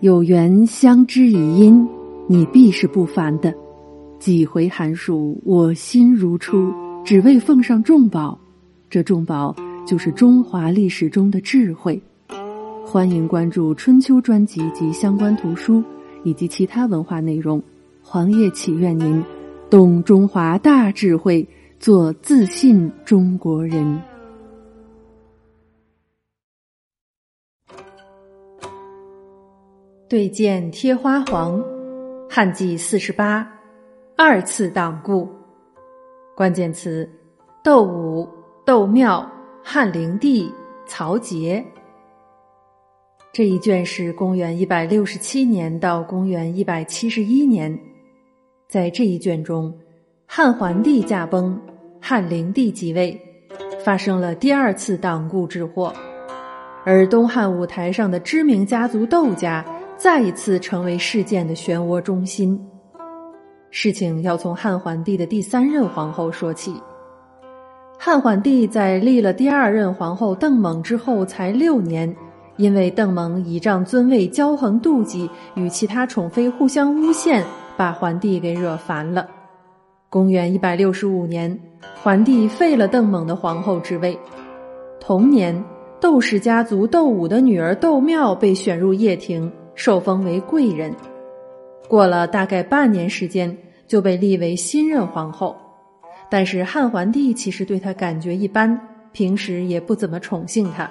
有缘相知以因，你必是不凡的。几回寒暑，我心如初，只为奉上重宝。这重宝就是中华历史中的智慧。欢迎关注春秋专辑及相关图书以及其他文化内容。黄叶祈愿您懂中华大智慧，做自信中国人。对剑贴花黄，汉纪四十八，二次党锢。关键词：窦武、窦庙、汉灵帝、曹节。这一卷是公元一百六十七年到公元一百七十一年。在这一卷中，汉桓帝驾崩，汉灵帝即位，发生了第二次党锢之祸，而东汉舞台上的知名家族窦家。再一次成为事件的漩涡中心。事情要从汉桓帝的第三任皇后说起。汉桓帝在立了第二任皇后邓猛之后才六年，因为邓猛倚仗尊位骄横妒忌，与其他宠妃互相诬陷，把桓帝给惹烦了。公元一百六十五年，桓帝废了邓猛的皇后之位。同年，窦氏家族窦武的女儿窦妙被选入掖庭。受封为贵人，过了大概半年时间，就被立为新任皇后。但是汉桓帝其实对她感觉一般，平时也不怎么宠幸她，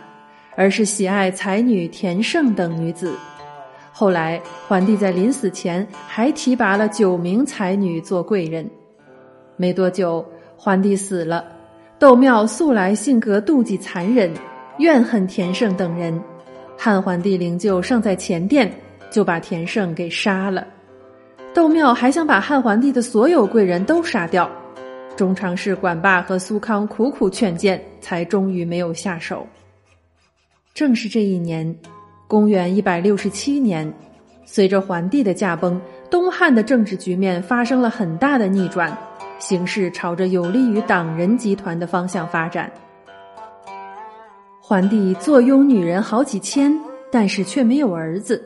而是喜爱才女田胜等女子。后来桓帝在临死前还提拔了九名才女做贵人。没多久，桓帝死了，窦庙素来性格妒忌残忍，怨恨田胜等人。汉桓帝灵柩尚在前殿，就把田胜给杀了。窦庙还想把汉桓帝的所有贵人都杀掉，中常侍管霸和苏康苦苦劝谏，才终于没有下手。正是这一年，公元一百六十七年，随着桓帝的驾崩，东汉的政治局面发生了很大的逆转，形势朝着有利于党人集团的方向发展。桓帝坐拥女人好几千，但是却没有儿子。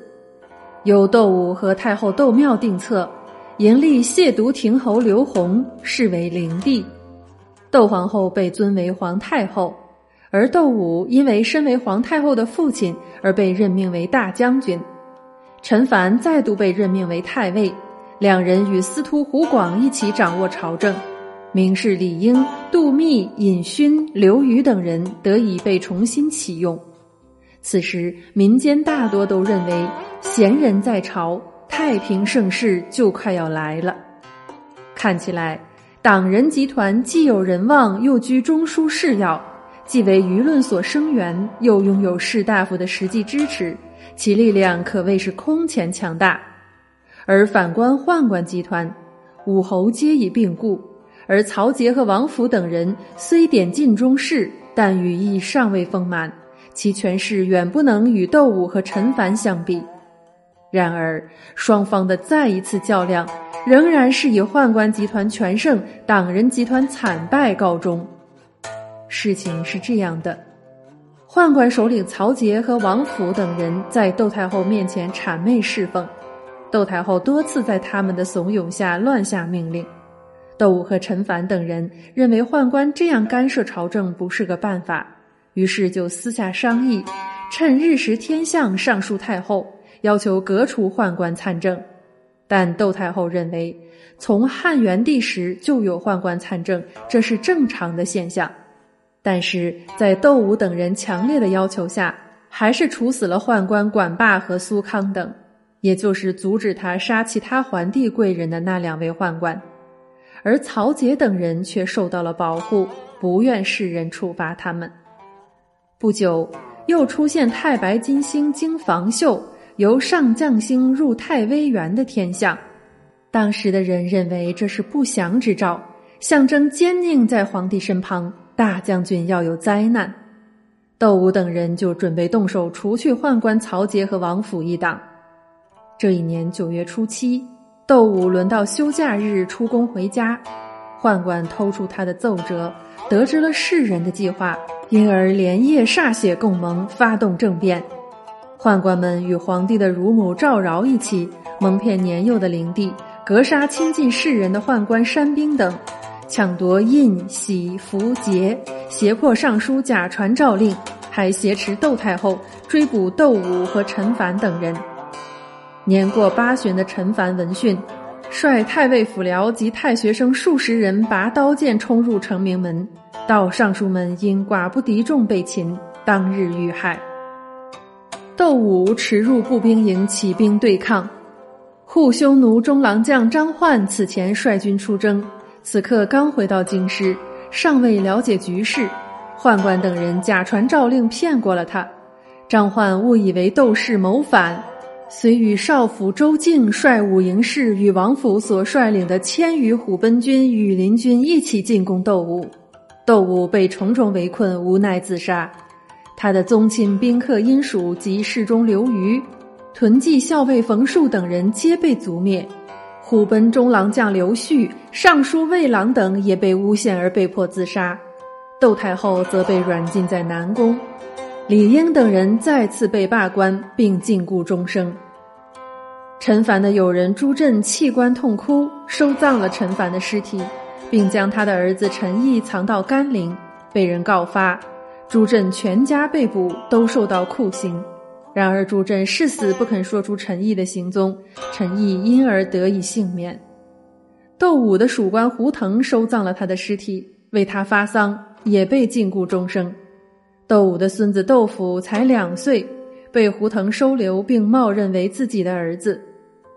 由窦武和太后窦庙定策，迎立亵渎亭侯刘弘，视为灵帝。窦皇后被尊为皇太后，而窦武因为身为皇太后的父亲而被任命为大将军。陈蕃再度被任命为太尉，两人与司徒胡广一起掌握朝政。名士李英、杜密、尹勋、刘禹等人得以被重新启用。此时，民间大多都认为贤人在朝，太平盛世就快要来了。看起来，党人集团既有人望，又居中枢势要，既为舆论所声援，又拥有士大夫的实际支持，其力量可谓是空前强大。而反观宦官集团，武侯皆已病故。而曹节和王府等人虽点尽中士，但羽翼尚未丰满，其权势远不能与窦武和陈蕃相比。然而，双方的再一次较量，仍然是以宦官集团全胜，党人集团惨败告终。事情是这样的：宦官首领曹节和王府等人在窦太后面前谄媚侍奉，窦太后多次在他们的怂恿下乱下命令。窦武和陈蕃等人认为宦官这样干涉朝政不是个办法，于是就私下商议，趁日食天象上书太后，要求革除宦官参政。但窦太后认为，从汉元帝时就有宦官参政，这是正常的现象。但是在窦武等人强烈的要求下，还是处死了宦官管霸和苏康等，也就是阻止他杀其他桓帝贵人的那两位宦官。而曹节等人却受到了保护，不愿世人处罚他们。不久，又出现太白金星经房宿，由上将星入太微垣的天象。当时的人认为这是不祥之兆，象征奸佞在皇帝身旁，大将军要有灾难。窦武等人就准备动手除去宦官曹节和王府一党。这一年九月初七。窦武轮到休假日出宫回家，宦官偷出他的奏折，得知了世人的计划，因而连夜歃血共盟，发动政变。宦官们与皇帝的乳母赵娆一起蒙骗年幼的灵帝，格杀亲近世人的宦官山兵等，抢夺印玺符节，胁迫尚书假传诏令，还挟持窦太后追捕窦武和陈凡等人。年过八旬的陈凡闻讯，率太尉府僚及太学生数十人拔刀剑冲入成明门，到尚书门因寡不敌众被擒，当日遇害。窦武驰入步兵营起兵对抗，护匈奴中郎将张焕此前率军出征，此刻刚回到京师，尚未了解局势，宦官等人假传诏令骗过了他，张焕误以为窦氏谋反，遂与少府周敬率五营士与王府所率领的千余虎贲军、羽林军一起进攻窦武，窦武被重重围困，无奈自杀。他的宗亲宾客殷属及侍中刘虞、屯骑校尉冯树等人皆被族灭，虎贲中郎将刘旭、尚书魏郎等也被诬陷而被迫自杀，窦太后则被软禁在南宫，李英等人再次被罢官并禁锢终生。陈凡的友人朱振弃官痛哭，收葬了陈凡的尸体，并将他的儿子陈毅藏到甘陵，被人告发。朱振全家被捕，都受到酷刑。然而朱振誓死不肯说出陈毅的行踪，陈毅因而得以幸免。窦武的属官胡腾收葬了他的尸体，为他发丧，也被禁锢终生。窦武的孙子窦甫才两岁，被胡腾收留，并冒认为自己的儿子。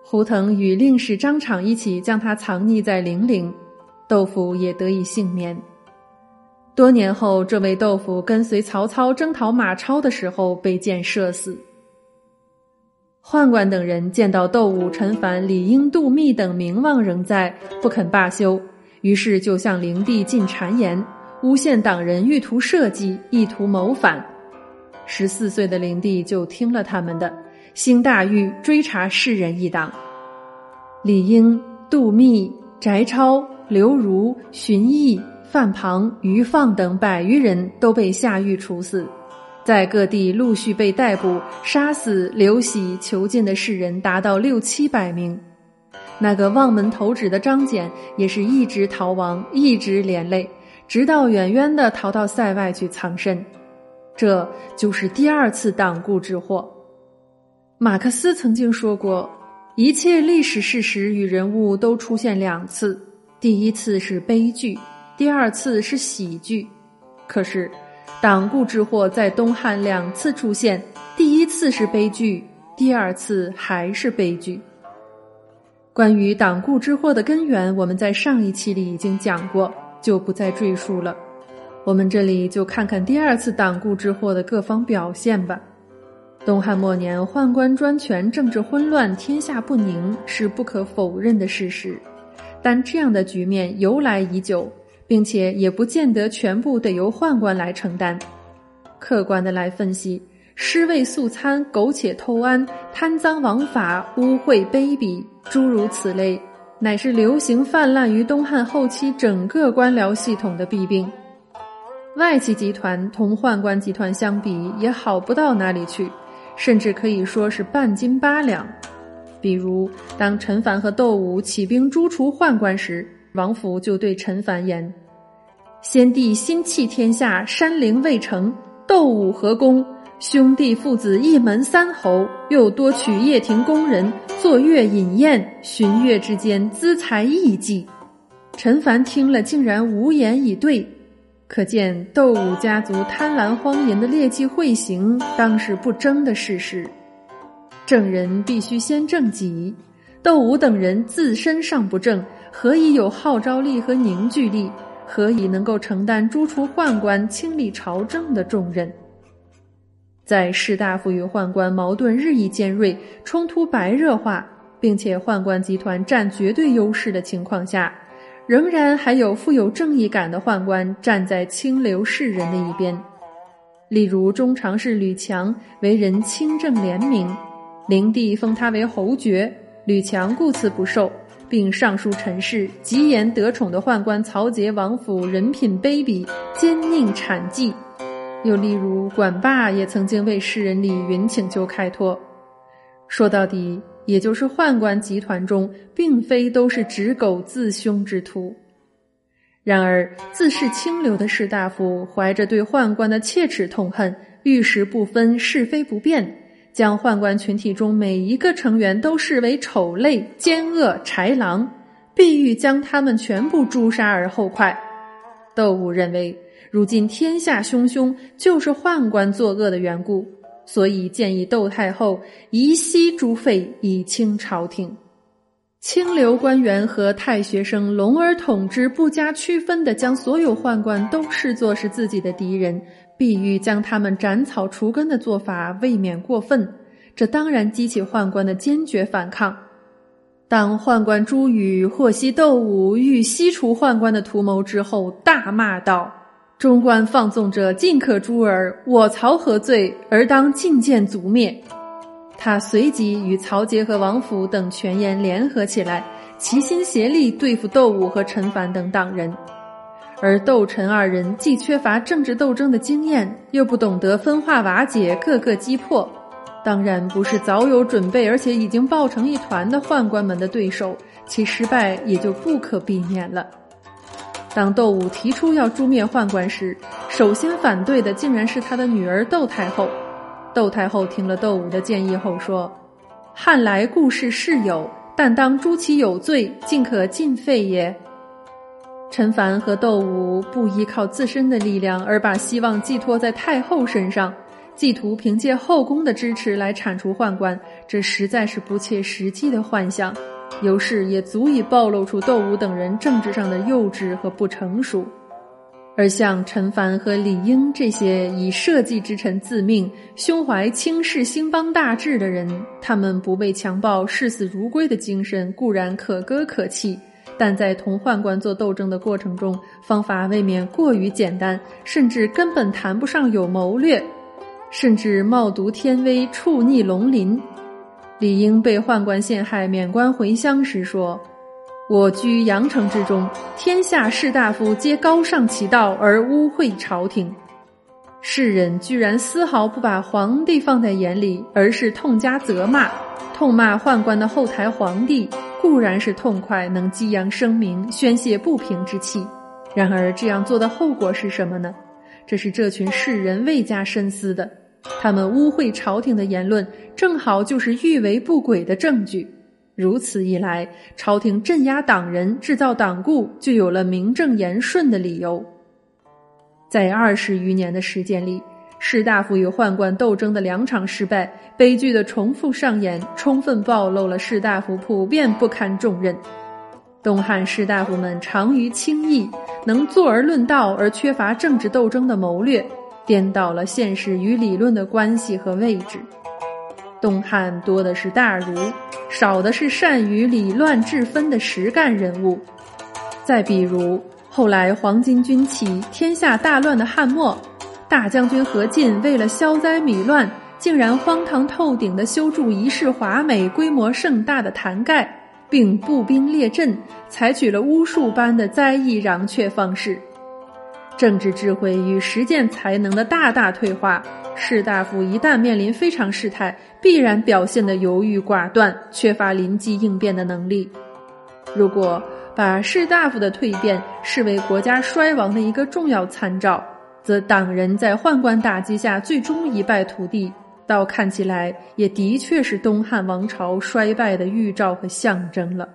胡腾与令史张敞一起将他藏匿在零陵，窦府也得以幸免。多年后，这位窦甫跟随曹操征讨马超的时候被箭射死。宦官等人见到窦武、陈凡、李应、杜密等名望仍在，不肯罢休，于是就向灵帝进谗言，诬陷党人欲图社稷，意图谋反。十四岁的灵帝就听了他们的，兴大狱追查士人一党。李英、杜密、翟超、刘儒、荀彧。范庞、于放等百余人都被下狱处死，在各地陆续被逮捕、杀死、流徙、囚禁的士人达到六七百名。那个望门投止的张俭也是一直逃亡，一直连累，直到远远的逃到塞外去藏身。这就是第二次党锢之祸。马克思曾经说过，一切历史事实与人物都出现两次，第一次是悲剧。第二次是喜剧，可是党锢之祸在东汉两次出现，第一次是悲剧，第二次还是悲剧。关于党锢之祸的根源，我们在上一期里已经讲过，就不再赘述了。我们这里就看看第二次党锢之祸的各方表现吧。东汉末年，宦官专权，政治混乱，天下不宁，是不可否认的事实。但这样的局面由来已久。并且也不见得全部得由宦官来承担。客观的来分析，尸位素餐、苟且偷安、贪赃枉法、污秽卑鄙，诸如此类，乃是流行泛滥于东汉后期整个官僚系统的弊病。外戚集团同宦官集团相比，也好不到哪里去，甚至可以说是半斤八两。比如，当陈凡和窦武起兵诛除宦官时，王府就对陈凡言：“先帝心弃天下，山陵未成，窦武何功？兄弟父子一门三侯，又多娶掖庭宫人，坐月饮宴，旬月之间，资财异济。”陈凡听了，竟然无言以对。可见窦武家族贪婪荒淫的劣迹秽行，当是不争的事实。正人必须先正己，窦武等人自身尚不正。何以有号召力和凝聚力？何以能够承担诛除宦官、清理朝政的重任？在士大夫与宦官矛盾日益尖锐、冲突白热化，并且宦官集团占绝对优势的情况下，仍然还有富有正义感的宦官站在清流士人的一边。例如，中常侍吕强为人清正廉明，灵帝封他为侯爵，吕强故此不受。并上书陈氏，极言得宠的宦官曹节王府人品卑鄙，奸佞谄计。又例如，管霸也曾经为诗人李云请求开脱。说到底，也就是宦官集团中并非都是只狗自凶之徒。然而，自恃清流的士大夫怀着对宦官的切齿痛恨，遇事不分是非不辨，将宦官群体中每一个成员都视为丑类、奸恶、豺狼，必欲将他们全部诛杀而后快。窦武认为，如今天下汹汹，就是宦官作恶的缘故，所以建议窦太后移息诸废，以清朝廷。清流官员和太学生龙儿统之，不加区分的将所有宦官都视作是自己的敌人，必欲将他们斩草除根的做法未免过分。这当然激起宦官的坚决反抗。当宦官朱宇获悉窦武欲西除宦官的图谋之后，大骂道：“中官放纵者，尽可诛耳！我曹何罪，而当尽见族灭？”他随即与曹节和王府等权阉联合起来，齐心协力对付窦武和陈蕃等党人。而窦陈二人既缺乏政治斗争的经验，又不懂得分化瓦解、各个击破，当然不是早有准备而且已经抱成一团的宦官们的对手，其失败也就不可避免了。当窦武提出要诛灭宦官时，首先反对的竟然是他的女儿窦太后。窦太后听了窦武的建议后说：“汉来故事是有，但当诛其有罪，尽可尽废也。”陈蕃和窦武不依靠自身的力量，而把希望寄托在太后身上，企图凭借后宫的支持来铲除宦官，这实在是不切实际的幻想。由是也足以暴露出窦武等人政治上的幼稚和不成熟。而像陈蕃和李英这些以社稷之臣自命、胸怀轻视兴邦大志的人，他们不畏强暴、视死如归的精神固然可歌可泣，但在同宦官做斗争的过程中，方法未免过于简单，甚至根本谈不上有谋略，甚至冒渎天威、触逆龙鳞。李英被宦官陷害，免官回乡时说。我居阳城之中，天下士大夫皆高尚其道而污秽朝廷，世人居然丝毫不把皇帝放在眼里，而是痛加责骂，痛骂宦官的后台皇帝固然是痛快，能激扬声名，宣泄不平之气。然而这样做的后果是什么呢？这是这群世人未加深思的，他们污秽朝廷的言论，正好就是欲为不轨的证据。如此一来，朝廷镇压党人、制造党锢，就有了名正言顺的理由。在二十余年的时间里，士大夫与宦官斗争的两场失败，悲剧的重复上演，充分暴露了士大夫普遍不堪重任。东汉士大夫们长于轻易，能坐而论道，而缺乏政治斗争的谋略，颠倒了现实与理论的关系和位置。东汉多的是大儒，少的是善于理乱治分的实干人物。再比如后来黄巾军起，天下大乱的汉末，大将军何进为了消灾米乱，竟然荒唐透顶的修筑仪式华美、规模盛大的坛盖，并步兵列阵，采取了巫术般的灾异攘却方式。政治智慧与实践才能的大大退化。士大夫一旦面临非常事态，必然表现得犹豫寡断，缺乏临机应变的能力。如果把士大夫的蜕变视为国家衰亡的一个重要参照，则党人在宦官打击下最终一败涂地，倒看起来也的确是东汉王朝衰败的预兆和象征了。